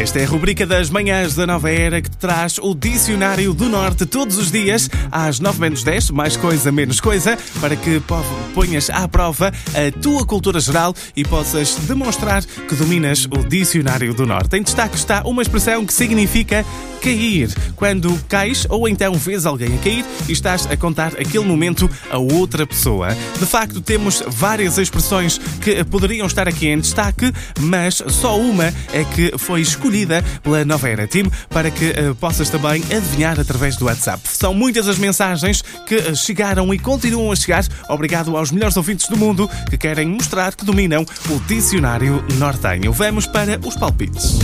Esta é a rubrica das manhãs da nova era que traz o Dicionário do Norte todos os dias, às 9 menos 10, mais coisa, menos coisa, para que po- ponhas à prova a tua cultura geral e possas demonstrar que dominas o Dicionário do Norte. Em destaque está uma expressão que significa cair. Quando cais ou então vês alguém a cair e estás a contar aquele momento a outra pessoa. De facto, temos várias expressões que poderiam estar aqui em destaque, mas só uma é que foi escolhida pela Nova Era Team para que eh, possas também adivinhar através do WhatsApp. São muitas as mensagens que eh, chegaram e continuam a chegar. Obrigado aos melhores ouvintes do mundo que querem mostrar que dominam o dicionário nortenho. Vamos para os palpites.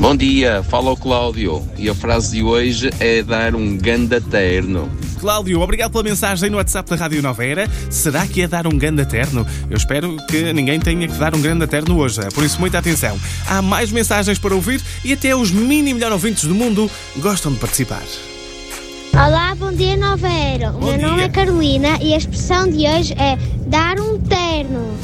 Bom dia, fala o Cláudio e a frase de hoje é dar um ganda terno. Cláudio, obrigado pela mensagem no WhatsApp da Rádio Nova Era. Será que é dar um grande terno? Eu espero que ninguém tenha que dar um grande terno hoje, por isso muita atenção. Há mais mensagens para ouvir e até os mini melhor ouvintes do mundo gostam de participar. Olá, bom dia Nova Era. O Bom meu nome dia. é Carolina e a expressão de hoje é dar um terno.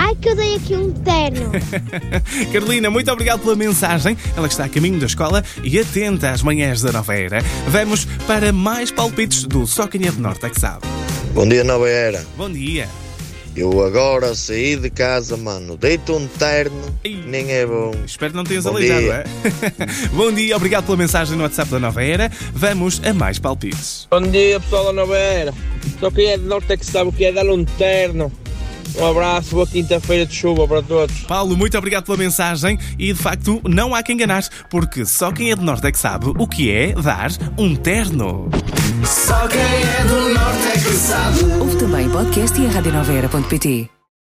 Ai que eu dei aqui um terno. Carolina, muito obrigado pela mensagem. Ela que está a caminho da escola e atenta às manhãs da Nova Era. Vamos para mais palpites do Só Quem é de Norte é que sabe. Bom dia, Nova Era. Bom dia. Eu agora saí de casa, mano. Deito um terno, Ei. nem é bom. Espero que não tenhas aleijado, dia. é? Bom dia, obrigado pela mensagem no WhatsApp da Nova Era. Vamos a mais palpites. Bom dia pessoal da Nova Era. Só quem é de norte é que sabe o que é dar um terno. Um abraço, boa quinta-feira de chuva para todos. Paulo, muito obrigado pela mensagem e de facto não há quem enganar, porque só quem é de Norte é que sabe o que é dar um terno. Só quem é do norte é que sabe. Ouve também podcast e a.